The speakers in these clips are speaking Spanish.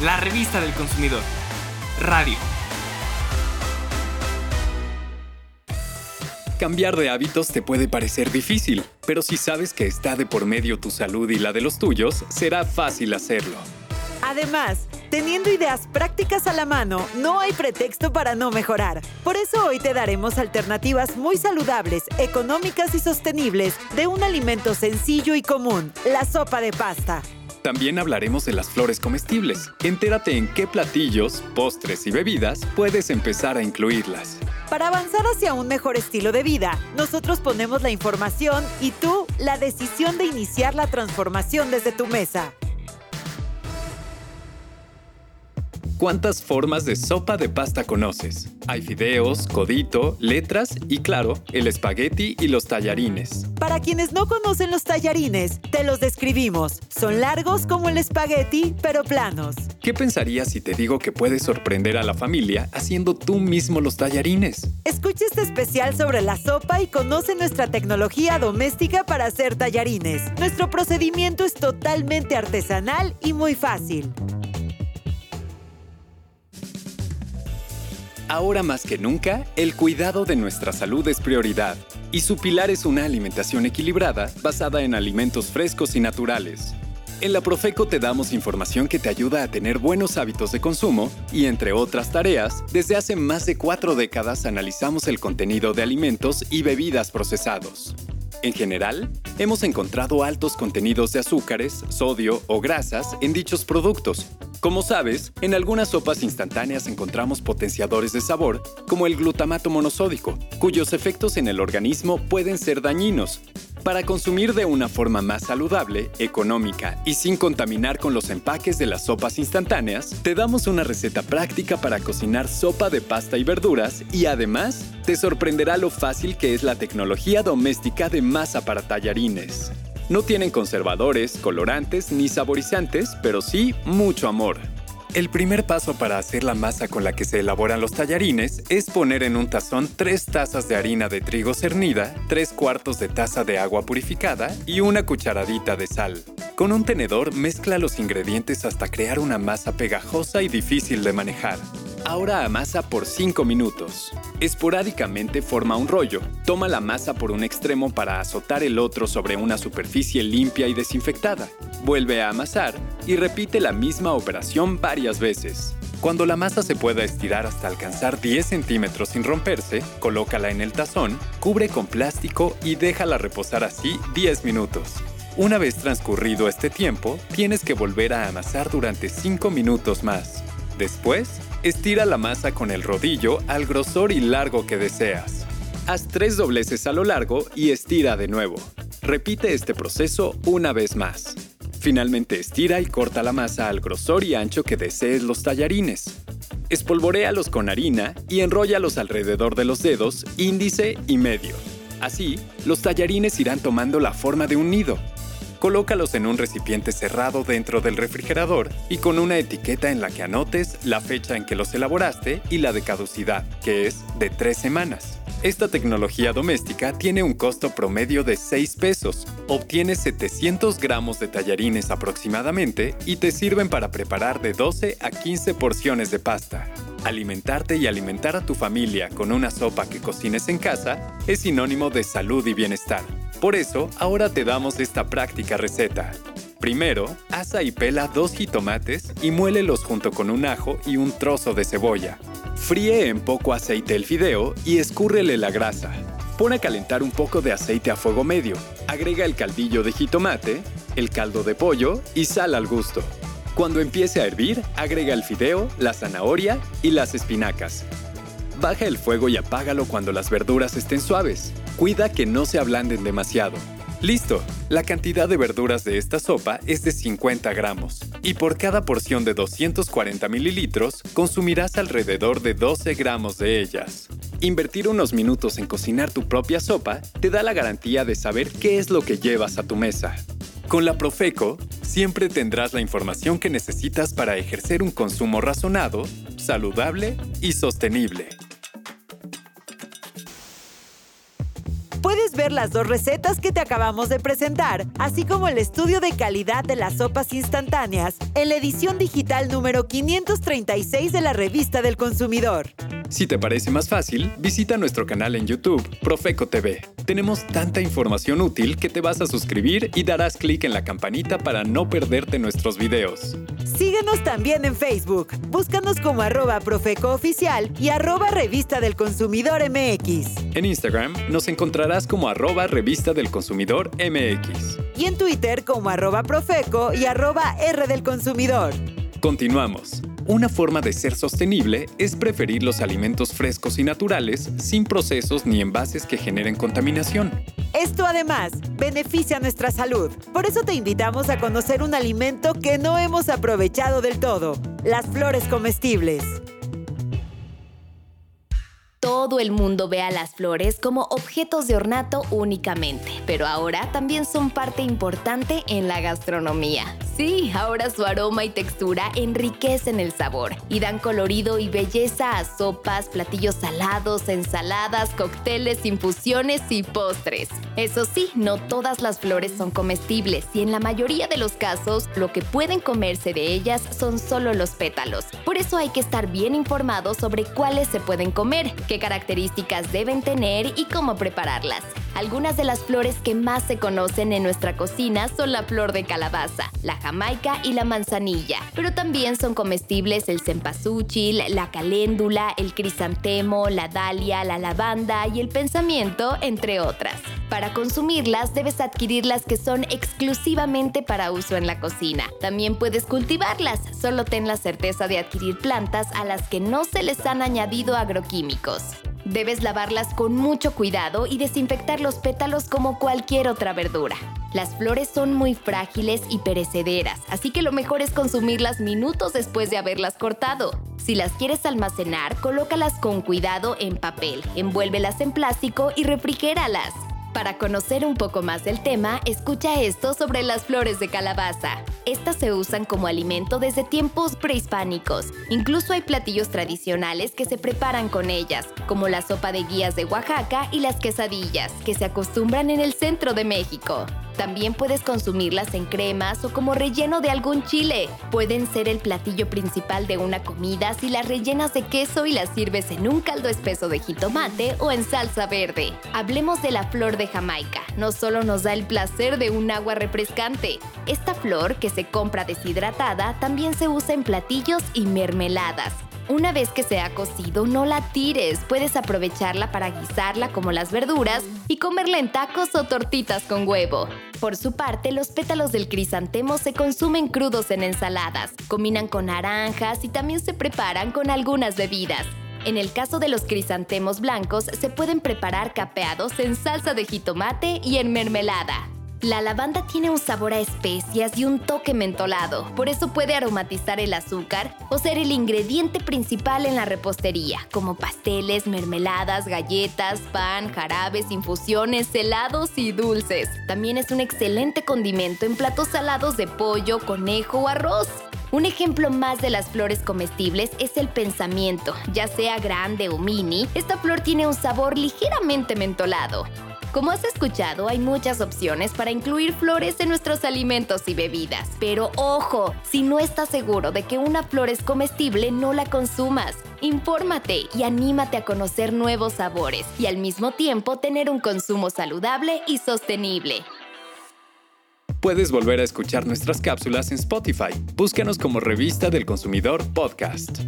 la revista del consumidor. Radio. Cambiar de hábitos te puede parecer difícil, pero si sabes que está de por medio tu salud y la de los tuyos, será fácil hacerlo. Además, teniendo ideas prácticas a la mano, no hay pretexto para no mejorar. Por eso hoy te daremos alternativas muy saludables, económicas y sostenibles de un alimento sencillo y común, la sopa de pasta. También hablaremos de las flores comestibles. Entérate en qué platillos, postres y bebidas puedes empezar a incluirlas. Para avanzar hacia un mejor estilo de vida, nosotros ponemos la información y tú la decisión de iniciar la transformación desde tu mesa. ¿Cuántas formas de sopa de pasta conoces? Hay fideos, codito, letras y claro, el espagueti y los tallarines. Para quienes no conocen los tallarines, te los describimos. Son largos como el espagueti, pero planos. ¿Qué pensarías si te digo que puedes sorprender a la familia haciendo tú mismo los tallarines? Escucha este especial sobre la sopa y conoce nuestra tecnología doméstica para hacer tallarines. Nuestro procedimiento es totalmente artesanal y muy fácil. Ahora más que nunca, el cuidado de nuestra salud es prioridad, y su pilar es una alimentación equilibrada basada en alimentos frescos y naturales. En la Profeco te damos información que te ayuda a tener buenos hábitos de consumo y entre otras tareas, desde hace más de cuatro décadas analizamos el contenido de alimentos y bebidas procesados. En general, hemos encontrado altos contenidos de azúcares, sodio o grasas en dichos productos. Como sabes, en algunas sopas instantáneas encontramos potenciadores de sabor, como el glutamato monosódico, cuyos efectos en el organismo pueden ser dañinos, para consumir de una forma más saludable, económica y sin contaminar con los empaques de las sopas instantáneas, te damos una receta práctica para cocinar sopa de pasta y verduras y además te sorprenderá lo fácil que es la tecnología doméstica de masa para tallarines. No tienen conservadores, colorantes ni saborizantes, pero sí mucho amor. El primer paso para hacer la masa con la que se elaboran los tallarines es poner en un tazón 3 tazas de harina de trigo cernida, 3 cuartos de taza de agua purificada y una cucharadita de sal. Con un tenedor mezcla los ingredientes hasta crear una masa pegajosa y difícil de manejar. Ahora amasa por 5 minutos. Esporádicamente forma un rollo. Toma la masa por un extremo para azotar el otro sobre una superficie limpia y desinfectada. Vuelve a amasar y repite la misma operación varias veces. Cuando la masa se pueda estirar hasta alcanzar 10 centímetros sin romperse, colócala en el tazón, cubre con plástico y déjala reposar así 10 minutos. Una vez transcurrido este tiempo, tienes que volver a amasar durante 5 minutos más. Después, estira la masa con el rodillo al grosor y largo que deseas. Haz tres dobleces a lo largo y estira de nuevo. Repite este proceso una vez más. Finalmente estira y corta la masa al grosor y ancho que desees los tallarines. Espolvoréalos con harina y enróllalos alrededor de los dedos índice y medio. Así, los tallarines irán tomando la forma de un nido. Colócalos en un recipiente cerrado dentro del refrigerador y con una etiqueta en la que anotes la fecha en que los elaboraste y la de caducidad, que es de tres semanas. Esta tecnología doméstica tiene un costo promedio de 6 pesos. Obtienes 700 gramos de tallarines aproximadamente y te sirven para preparar de 12 a 15 porciones de pasta. Alimentarte y alimentar a tu familia con una sopa que cocines en casa es sinónimo de salud y bienestar. Por eso, ahora te damos esta práctica receta. Primero, asa y pela dos jitomates y muélelos junto con un ajo y un trozo de cebolla. Fríe en poco aceite el fideo y escúrrele la grasa. Pon a calentar un poco de aceite a fuego medio. Agrega el caldillo de jitomate, el caldo de pollo y sal al gusto. Cuando empiece a hervir, agrega el fideo, la zanahoria y las espinacas. Baja el fuego y apágalo cuando las verduras estén suaves. Cuida que no se ablanden demasiado. Listo, la cantidad de verduras de esta sopa es de 50 gramos y por cada porción de 240 mililitros consumirás alrededor de 12 gramos de ellas. Invertir unos minutos en cocinar tu propia sopa te da la garantía de saber qué es lo que llevas a tu mesa. Con la Profeco, siempre tendrás la información que necesitas para ejercer un consumo razonado, saludable y sostenible. Puedes ver las dos recetas que te acabamos de presentar, así como el estudio de calidad de las sopas instantáneas, en la edición digital número 536 de la Revista del Consumidor. Si te parece más fácil, visita nuestro canal en YouTube, Profeco TV. Tenemos tanta información útil que te vas a suscribir y darás clic en la campanita para no perderte nuestros videos. Síguenos también en Facebook. Búscanos como arroba Profeco Oficial y arroba Revista del Consumidor MX. En Instagram nos encontrarás como arroba Revista del Consumidor MX. Y en Twitter como arroba Profeco y arroba R del Consumidor. Continuamos. Una forma de ser sostenible es preferir los alimentos frescos y naturales sin procesos ni envases que generen contaminación. Esto además beneficia nuestra salud. Por eso te invitamos a conocer un alimento que no hemos aprovechado del todo, las flores comestibles. Todo el mundo ve a las flores como objetos de ornato únicamente, pero ahora también son parte importante en la gastronomía. Sí, ahora su aroma y textura enriquecen el sabor y dan colorido y belleza a sopas, platillos salados, ensaladas, cócteles, infusiones y postres. Eso sí, no todas las flores son comestibles y en la mayoría de los casos lo que pueden comerse de ellas son solo los pétalos. Por eso hay que estar bien informados sobre cuáles se pueden comer, qué características deben tener y cómo prepararlas. Algunas de las flores que más se conocen en nuestra cocina son la flor de calabaza, la jamaica y la manzanilla, pero también son comestibles el cempasúchil, la caléndula, el crisantemo, la dalia, la lavanda y el pensamiento, entre otras. Para consumirlas debes adquirir las que son exclusivamente para uso en la cocina. También puedes cultivarlas, solo ten la certeza de adquirir plantas a las que no se les han añadido agroquímicos. Debes lavarlas con mucho cuidado y desinfectar los pétalos como cualquier otra verdura. Las flores son muy frágiles y perecederas, así que lo mejor es consumirlas minutos después de haberlas cortado. Si las quieres almacenar, colócalas con cuidado en papel, envuélvelas en plástico y refrigéralas. Para conocer un poco más del tema, escucha esto sobre las flores de calabaza. Estas se usan como alimento desde tiempos prehispánicos. Incluso hay platillos tradicionales que se preparan con ellas, como la sopa de guías de Oaxaca y las quesadillas, que se acostumbran en el centro de México. También puedes consumirlas en cremas o como relleno de algún chile. Pueden ser el platillo principal de una comida si las rellenas de queso y las sirves en un caldo espeso de jitomate o en salsa verde. Hablemos de la flor de Jamaica. No solo nos da el placer de un agua refrescante. Esta flor, que se compra deshidratada, también se usa en platillos y mermeladas. Una vez que se ha cocido, no la tires. Puedes aprovecharla para guisarla como las verduras y comerla en tacos o tortitas con huevo. Por su parte, los pétalos del crisantemo se consumen crudos en ensaladas, combinan con naranjas y también se preparan con algunas bebidas. En el caso de los crisantemos blancos, se pueden preparar capeados en salsa de jitomate y en mermelada. La lavanda tiene un sabor a especias y un toque mentolado, por eso puede aromatizar el azúcar o ser el ingrediente principal en la repostería, como pasteles, mermeladas, galletas, pan, jarabes, infusiones, helados y dulces. También es un excelente condimento en platos salados de pollo, conejo o arroz. Un ejemplo más de las flores comestibles es el pensamiento, ya sea grande o mini, esta flor tiene un sabor ligeramente mentolado. Como has escuchado, hay muchas opciones para incluir flores en nuestros alimentos y bebidas. Pero ojo, si no estás seguro de que una flor es comestible, no la consumas. Infórmate y anímate a conocer nuevos sabores y al mismo tiempo tener un consumo saludable y sostenible. Puedes volver a escuchar nuestras cápsulas en Spotify. Búscanos como Revista del Consumidor Podcast.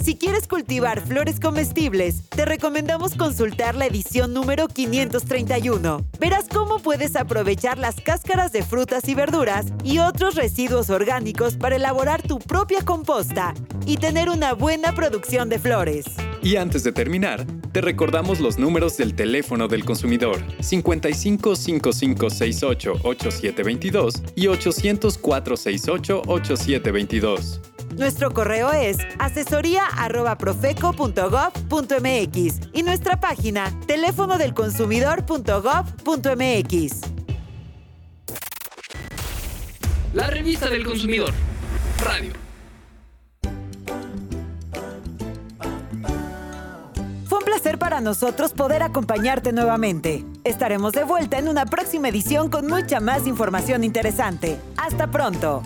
Si quieres cultivar flores comestibles, te recomendamos consultar la edición número 531. Verás cómo puedes aprovechar las cáscaras de frutas y verduras y otros residuos orgánicos para elaborar tu propia composta y tener una buena producción de flores. Y antes de terminar, te recordamos los números del teléfono del consumidor 55 5568 8722 y 800 468 8722. Nuestro correo es asesoría@profeco.gov.mx y nuestra página teléfono del consumidor.gov.mx. La revista del consumidor. Radio. Fue un placer para para nosotros poder acompañarte nuevamente. Estaremos de vuelta en una próxima edición con mucha más información interesante. Hasta pronto.